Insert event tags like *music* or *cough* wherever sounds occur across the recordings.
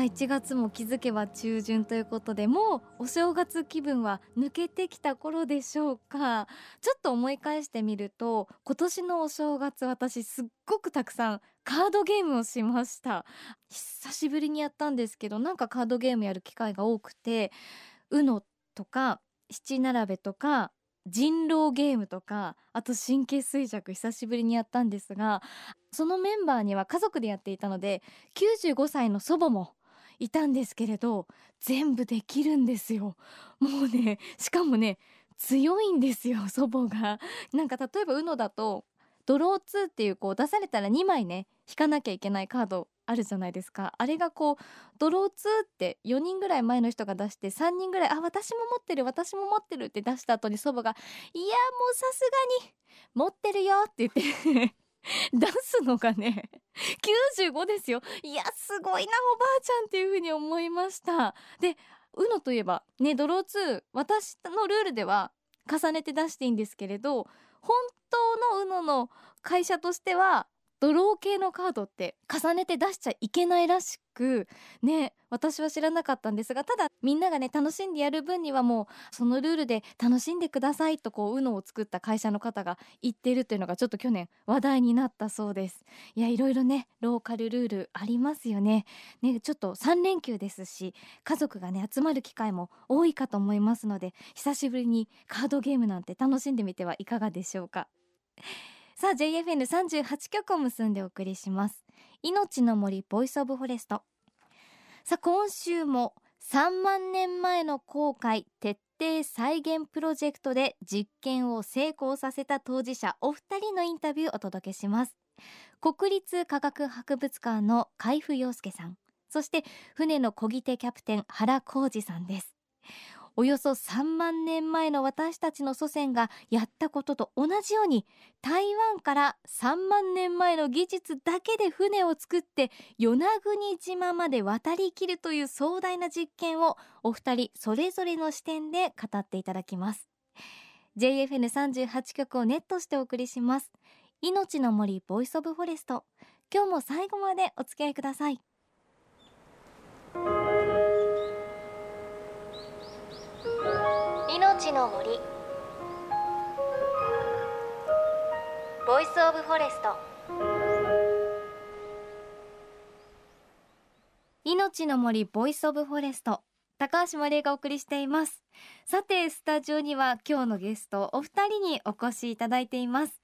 さあ1月も気づけば中旬ということでもうお正月気分は抜けてきた頃でしょうか。ちょっと思い返してみると今年のお正月私すっごくたくさんカードゲームをしました。久しぶりにやったんですけどなんかカードゲームやる機会が多くて UNO とか七並べとか人狼ゲームとかあと神経衰弱久しぶりにやったんですがそのメンバーには家族でやっていたので95歳の祖母もいたんですけれど全部できるんですよ。もうねしかもね強いんですよ祖母が。なんか例えば UNO だとドロー2っていうこう出されたら2枚ね引かなきゃいけないカードあるじゃないですか。あれがこうドロー2って4人ぐらい前の人が出して3人ぐらいあ私も持ってる私も持ってるって出した後に祖母がいやもうさすがに持ってるよって言って。*laughs* 出すのがね95ですよ。いやすごいなおばあちゃんっていう風に思いました。で UNO といえばねドロー2私のルールでは重ねて出していいんですけれど本当の UNO の会社としてはドロー系のカードって重ねて出しちゃいけないらしくくね私は知らなかったんですがただみんながね楽しんでやる分にはもうそのルールで楽しんでくださいとこう UNO を作った会社の方が言ってるというのがちょっと去年話題になったそうです。いやいろいろねローカルルールありますよね。ねちょっと3連休ですし家族がね集まる機会も多いかと思いますので久しぶりにカードゲームなんて楽しんでみてはいかがでしょうか。さあ JFN38 曲を結んでお送りします。命の森 Voice of Forest。さあ今週も3万年前の航海徹底再現プロジェクトで実験を成功させた当事者お二人のインタビューをお届けします。国立科学博物館の海部陽介さんそして船の漕ぎ手キャプテン原康司さんです。およそ3万年前の私たちの祖先がやったことと同じように台湾から3万年前の技術だけで船を作って与那国島まで渡りきるという壮大な実験をお二人それぞれの視点で語っていただきます。JFN38 局をネットしてお送りします。命の森 Voice of Forest。今日も最後までお付き合いください。命の森。 Voice of Forest。命の森 Voice of Forest。高橋万里恵がお送りしています。さてスタジオには今日のゲストお二人にお越しいただいています。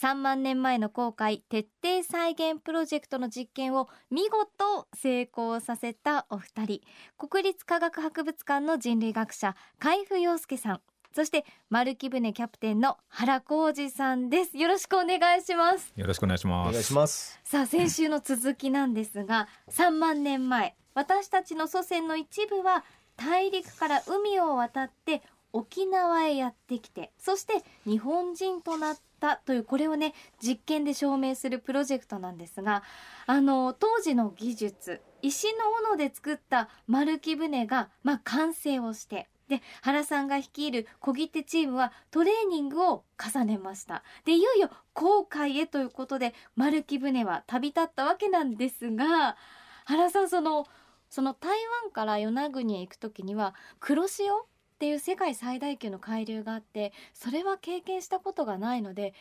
3万年前の航海徹底再現プロジェクトの実験を見事成功させたお二人。国立科学博物館の人類学者海部陽介さん。そして丸木舟キャプテンの原浩二さんです。よろしくお願いします。よろしくお願いします。お願いします。さあ先週の続きなんですが3万年前。私たちの祖先の一部は大陸から海を渡って沖縄へやってきてそして日本人となったというこれをね実験で証明するプロジェクトなんですがあの当時の技術石の斧で作った丸木舟が、まあ、完成をしてで原さんが率いる小切手チームはトレーニングを重ねました。でいよいよ航海へということで丸木舟は旅立ったわけなんですが原さんそのその台湾から与那国へ行く時には黒潮っていう世界最大級の海流があってそれは経験したことがないので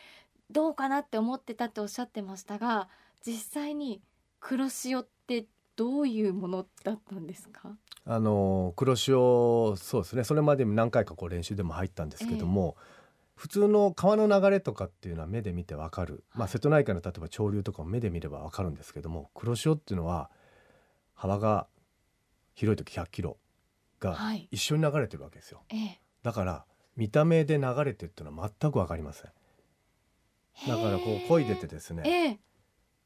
どうかなって思ってたっておっしゃってましたが実際に黒潮ってどういうものだったんですか？あの黒潮そうですね。それまで何回かこう練習でも入ったんですけども、普通の川の流れとかっていうのは目で見てわかる、まあ、瀬戸内海の例えば潮流とかも目で見ればわかるんですけども黒潮っていうのは幅が広い時100キロがはい。一緒に流れてるわけですよ、ええ。だから見た目で流れてるっていうのは全くわかりません。だからこう漕いでてですねええ。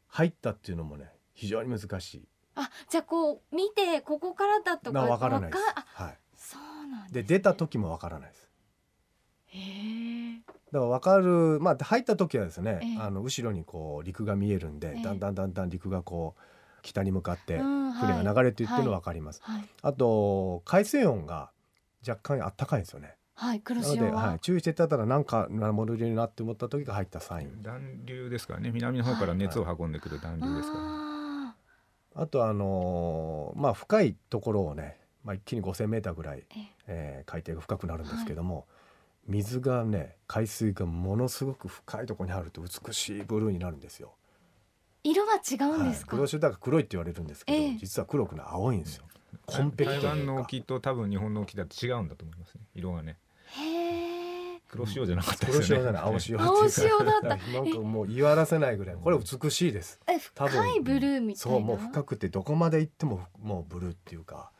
入ったっていうのもね非常に難しい。あじゃあこう見てここからだとかなわからないです。はい。そうなんです、で出た時もわからないです。へえだから分かるまあ入った時はですね、ええ。あの後ろにこう陸が見えるんで、ええ。だんだんだんだん陸がこう北に向かって船が流れていってるのは分かります、はい。あと海水温が若干あったかいんですよね。はい黒なので、潮は、はい、注意してたらなんか守るようになって思った時が入ったサイン。暖流ですからね。南の方から熱を運んでくる暖流ですから、ああとあのーまあ深いところをね、まあ、一気に 5,000m ぐらい、ーえ。えー海底が深くなるんですけども、水がね海水がものすごく深いところにあると美しいブルーになるんですよ。色は違うんはいです、か、黒潮だから黒いって言われるんですけど、ええ。実は黒くない青いんですよ。コンペクト台湾のというか沖と多分日本の沖だと違うんだと思いますね。色がね。へえ。黒潮じゃなかったですよね、黒潮じゃない青潮っていうか。青潮だった。*laughs* なんかもう言い表せないぐらい。これ美しいです。え多分深いブルーみたいな？そうもう深くてどこまで行ってももうブルーっていうか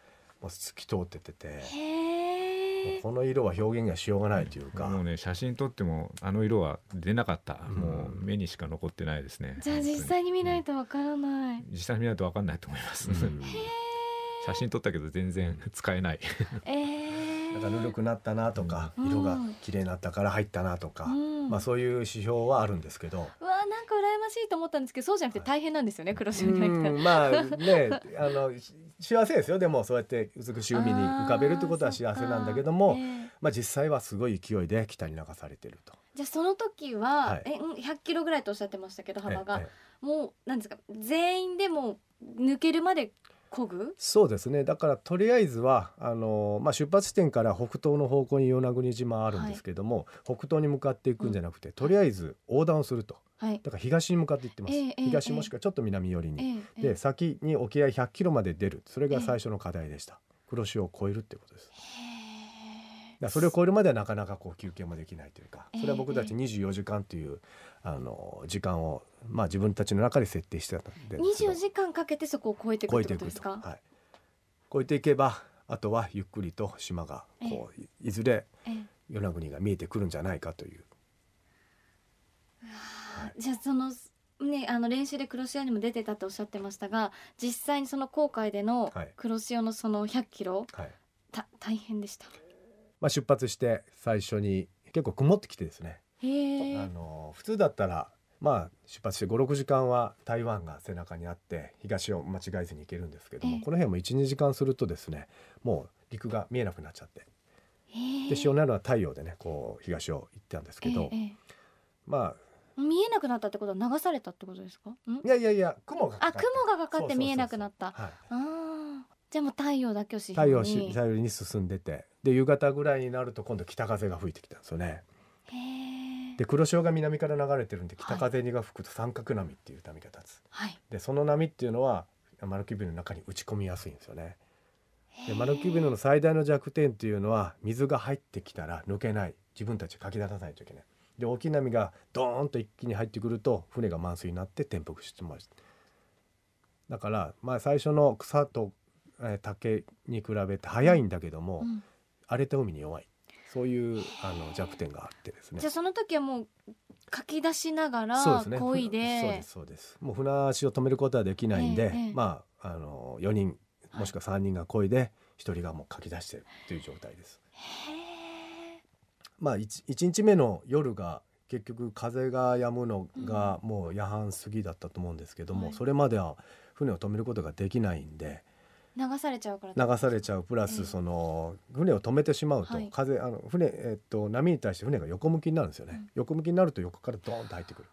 もう透き通っててて。へえこの色は表現がしようがないというか、もうね写真撮ってもあの色は出なかった、うん。もう目にしか残ってないですね。じゃあ実際に見ないとわからない、実際に見ないと分かんないと思います、うん *laughs* 写真撮ったけど全然使えない。えー、*laughs* なんかぬるくなったなとか、うん。色が綺麗になったから入ったなとか、うん。まあそういう指標はあるんですけど、うわなんか羨ましいと思ったんですけどそうじゃなくて大変なんですよね黒潮に入ったまあねあのし幸せですよ。でもそうやって美しい海に浮かべるってことは幸せなんだけども、えーまあ実際はすごい勢いで北に流されてると。じゃあその時は、はい。えうん100キロぐらいとおっしゃってましたけど幅が。ええ。もうなんですか全員でもう抜けるまで漕ぐ？そうですね。だからとりあえずはあの、まあ、出発地点から北東の方向に与那国島あるんですけども、北東に向かっていくんじゃなくて、とりあえず横断をするとはい。だから東に向かっていってます、ええええ東もしくはちょっと南寄りに。ええええ。で先に沖合100キロまで出る。それが最初の課題でした、黒潮を越えるってことです。だそれを超えるまではなかなかこう休憩もできないというかええそれは僕たち24時間というあの時間をまあ自分たちの中で設定してたんで。ー24時間かけてそこを越えていくってことですか？はい、超えていけばあとはゆっくりと島がこういいずれええ。与那国が見えてくるんじゃないかというじゃあそのねあの練習で黒潮にも出てたっておっしゃってましたが実際にその航海でのはい。黒潮のその100キロ、はい。た大変でした？まあ、出発して最初に結構曇ってきてですね。あの普通だったらまあ出発して56時間は台湾が背中にあって東を間違えずに行けるんですけども、ええ。この辺も12時間するとですねもう陸が見えなくなっちゃって。で潮なるは太陽でねこう東を行ったんですけど、まえ見えなくなったってことは流されたってことですか？いやいやいや雲があ雲がかかって見えなくなった。はい、ああじゃあもう太陽だけを指太陽し太陽に進んでて。で夕方ぐらいになると今度北風が吹いてきたんですよね。で黒潮が南から流れてるんで北風が吹くと三角波っていう波が立つ。はい。でその波っていうのはマルキュビルの中に打ち込みやすいんですよね。でマルキュビルの最大の弱点っていうのは水が入ってきたら抜けない。自分たちかき出さないといけないで大きい波がドーンと一気に入ってくると船が満水になって転覆してしまう。だからまあ最初の草と、えー竹に比べて速いんだけども、うん。荒れた海に弱い。そういうあの弱点があってですね。じゃあその時はもう書き出しながらそうですね。漕いそうでですそうです。もう船足を止めることはできないんで、えまああの4人もしくは3人が漕いで1人がもう書き出してるという状態です。へえまあ 1, 1日目の夜が結局風が止むのがもう夜半過ぎだったと思うんですけども、はい。それまでは船を止めることができないんで流されちゃうから。流されちゃうプラええ。スその船を止めてしまうと、はい。風あの船、えっと、波に対して船が横向きになるんですよね、うん横向きになると横からドーンと入ってくる。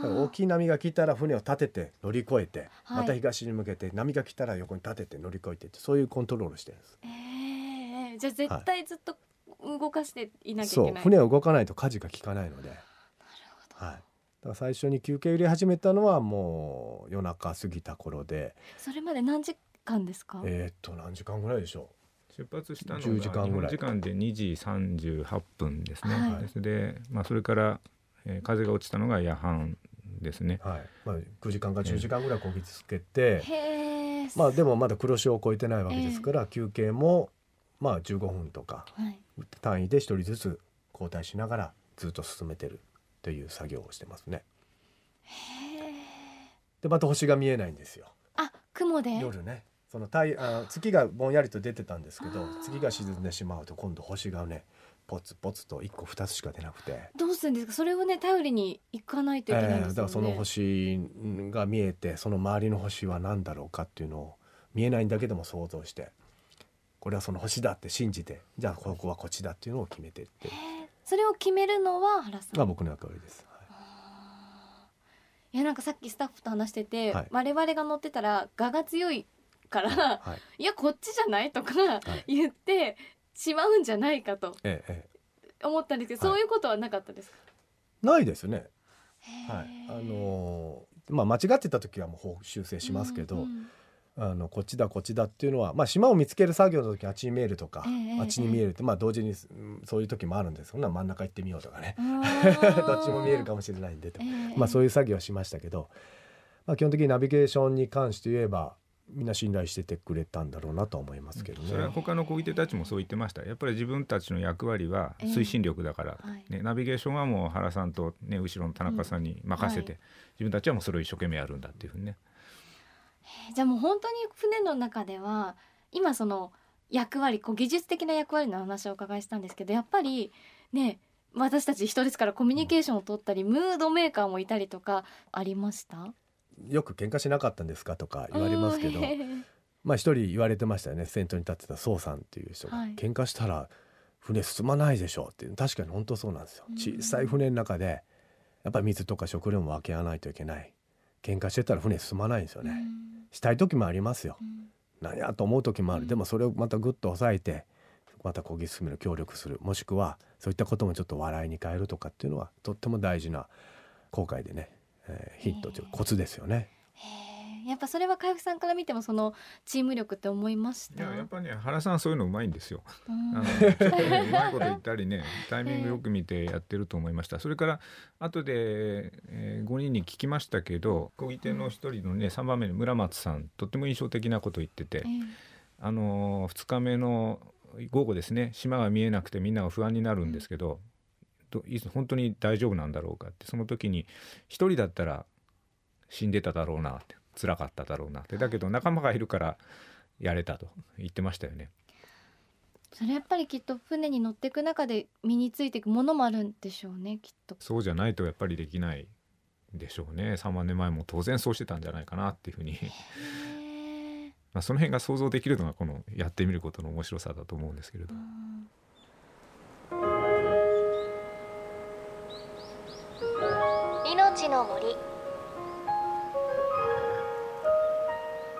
大きい波が来たら船を立てて乗り越えて、はい。また東に向けて波が来たら横に立てて乗り越えてってそういうコントロールしてるんです。ええじゃあ絶対ずっと動かしていなきゃいそうけない、船は動かないと舵が効かないので、なるほど。はい、だから最初に休憩入れ始めたのはもう夜中過ぎた頃で。それまで何時間ですか、えーっと何時間ぐらいでしょ出発したのが10時間ぐらい。時間で2時38分ですね、はい。ですで、まあ、それから、えー風が落ちたのが夜半ですね。う、はい。まあ、9時間か10時間ぐらいこぎつけて、へえまあでもまだ黒潮を超えてないわけですから、休憩もまあ15分とかはい、単位で1人ずつ交代しながらずっと進めてるという作業をしてますね。でまた星が見えないんですよ。あ雲で？夜ね。その太あ月がぼんやりと出てたんですけど月が沈んでしまうと今度星がねポツポツと1個2つしか出なくて。どうするんですか？それをね頼りに行かないといけないんえですよね、ーだからその星が見えてその周りの星は何だろうかっていうのを見えないんだけども想像してこれはその星だって信じてじゃあここはこっちだっていうのを決めていって。それを決めるのは原さん？が僕の役割です。はい。いやなんかさっきスタッフと話してて、はい。我々が乗ってたら我が強いからはい。いやこっちじゃないとかい。言ってしまうんじゃないかとえええ思ったんですけど、はい。そういうことはなかったですか、え、ないですね。はい、あのーまあ間違ってた時はもう修正しますけど、うんうんあのこっちだこっちだっていうのは、まあ、島を見つける作業の時あっちに見えるとか、ええあっちに見えるって、まあ、同時にうんそういう時もあるんですほんなら真ん中行ってみようとかね。*laughs* どっちも見えるかもしれないんでとええまあ、そういう作業はしましたけど、まあ、基本的にナビゲーションに関して言えばみんな信頼しててくれたんだろうなとは思いますけどね。それは他の漕ぎ手たちもそう言ってました。やっぱり自分たちの役割はええ。推進力だから、はい。ね、ナビゲーションはもう原さんと、ね、後ろの田中さんに任せて、うんは自分たちはもうそれを一生懸命やるんだっていうふうにねじゃあもう本当に船の中では今その役割こう技術的な役割の話をお伺いしたんですけどやっぱりね私たち人ですからコミュニケーションを取ったりムードメーカーもいたりとかありました？よく喧嘩しなかったんですかとか言われますけど *laughs* まあ一人言われてましたよね。先頭に立ってた宋さんっていう人が、はい。喧嘩したら船進まないでしょうっていう確かに本当そうなんですよ。うん。小さい船の中でやっぱり水とか食料も分け合わないといけない。喧嘩してたら船進まないんですよね、したい時もありますよ。うん。うんなんやと思う時もある、うん。でもそれをまたグッと抑えてまた漕ぎ進める協力する。もしくはそういったこともちょっと笑いに変えるとかっていうのはとっても大事な後悔でね、えーヒントというかコツですよね。っぱそれは海部さんから見てもそのチーム力って思いました？いややっぱね原さんそういうのうまいんですよ。うん。あの *laughs* いこと言ったりねタイミングよく見てやってると思いました。それから後で、え5人に聞きましたけど漕ぎ手の一人のね3番目の村松さんとっても印象的なこと言っててええ。あの2日目の午後ですね島が見えなくてみんなが不安になるんですけど、どいつ本当に大丈夫なんだろうかってその時に一人だったら死んでただろうなって辛かっただろうなって。だけど仲間がいるからやれたと言ってましたよね。それやっぱりきっと船に乗っていく中で身についていくものもあるんでしょうねきっと。そうじゃないとやっぱりできないでしょうね。3万年前も当然そうしてたんじゃないかなっていうふうに、*laughs* まあ、その辺が想像できるのがこのやってみることの面白さだと思うんですけれど。うん。命の森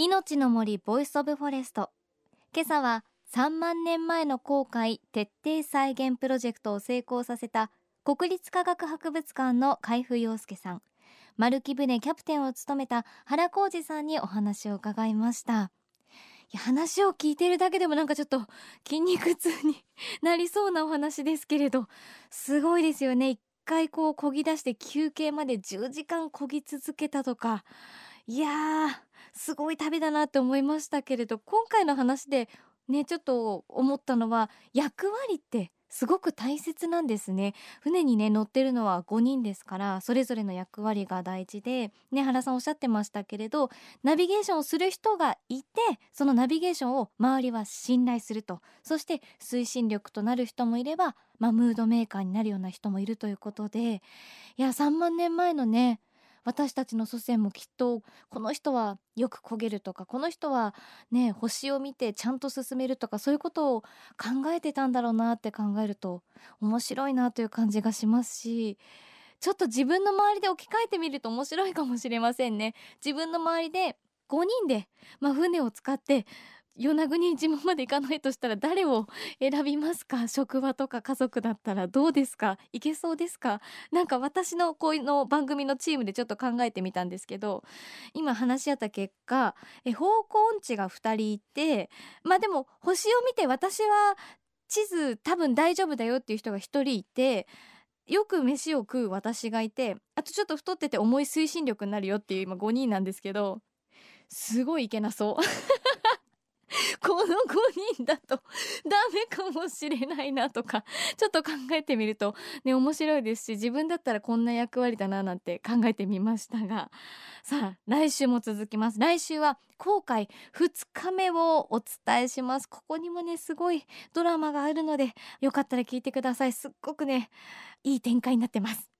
命の森 Voice of Forest。今朝は3万年前の航海徹底再現プロジェクトを成功させた国立科学博物館の海部陽介さん。丸木舟キャプテンを務めた原康司さんにお話を伺いました。いや話を聞いてるだけでもなんかちょっと筋肉痛になりそうなお話ですけれどすごいですよね。一回こう漕ぎ出して休憩まで10時間漕ぎ続けたとか。いやーすごい旅だなって思いましたけれど今回の話でねちょっと思ったのは役割ってすごく大切なんですね。船にね乗ってるのは5人ですからそれぞれの役割が大事でね原さんおっしゃってましたけれどナビゲーションをする人がいてそのナビゲーションを周りは信頼すると。そして推進力となる人もいれば、まあ、ムードメーカーになるような人もいるということでいや3万年前のね私たちの祖先もきっとこの人はよく焦げるとかこの人はね星を見てちゃんと進めるとかそういうことを考えてたんだろうなって考えると面白いなという感じがしますしちょっと自分の周りで置き換えてみると面白いかもしれませんね。自分の周りで5人で、まあ、船を使って与那国島まで行かないとしたら誰を選びますか？*laughs* 職場とか家族だったら。どうですか？いけそうですか？なんか私のこうの番組のチームでちょっと考えてみたんですけど今話し合った結果え方向音痴が2人いてまあでも星を見て私は地図多分大丈夫だよっていう人が1人いてよく飯を食う私がいてあとちょっと太ってて重い推進力になるよっていう今5人なんですけどすごいいけなそう。*laughs* この5人だとダメかもしれないなとかちょっと考えてみるとね面白いですし自分だったらこんな役割だななんて考えてみましたがさあ来週も続きます。来週は後悔2日目をお伝えします。ここにもねすごいドラマがあるのでよかったら聞いてください。すっごくねいい展開になってます。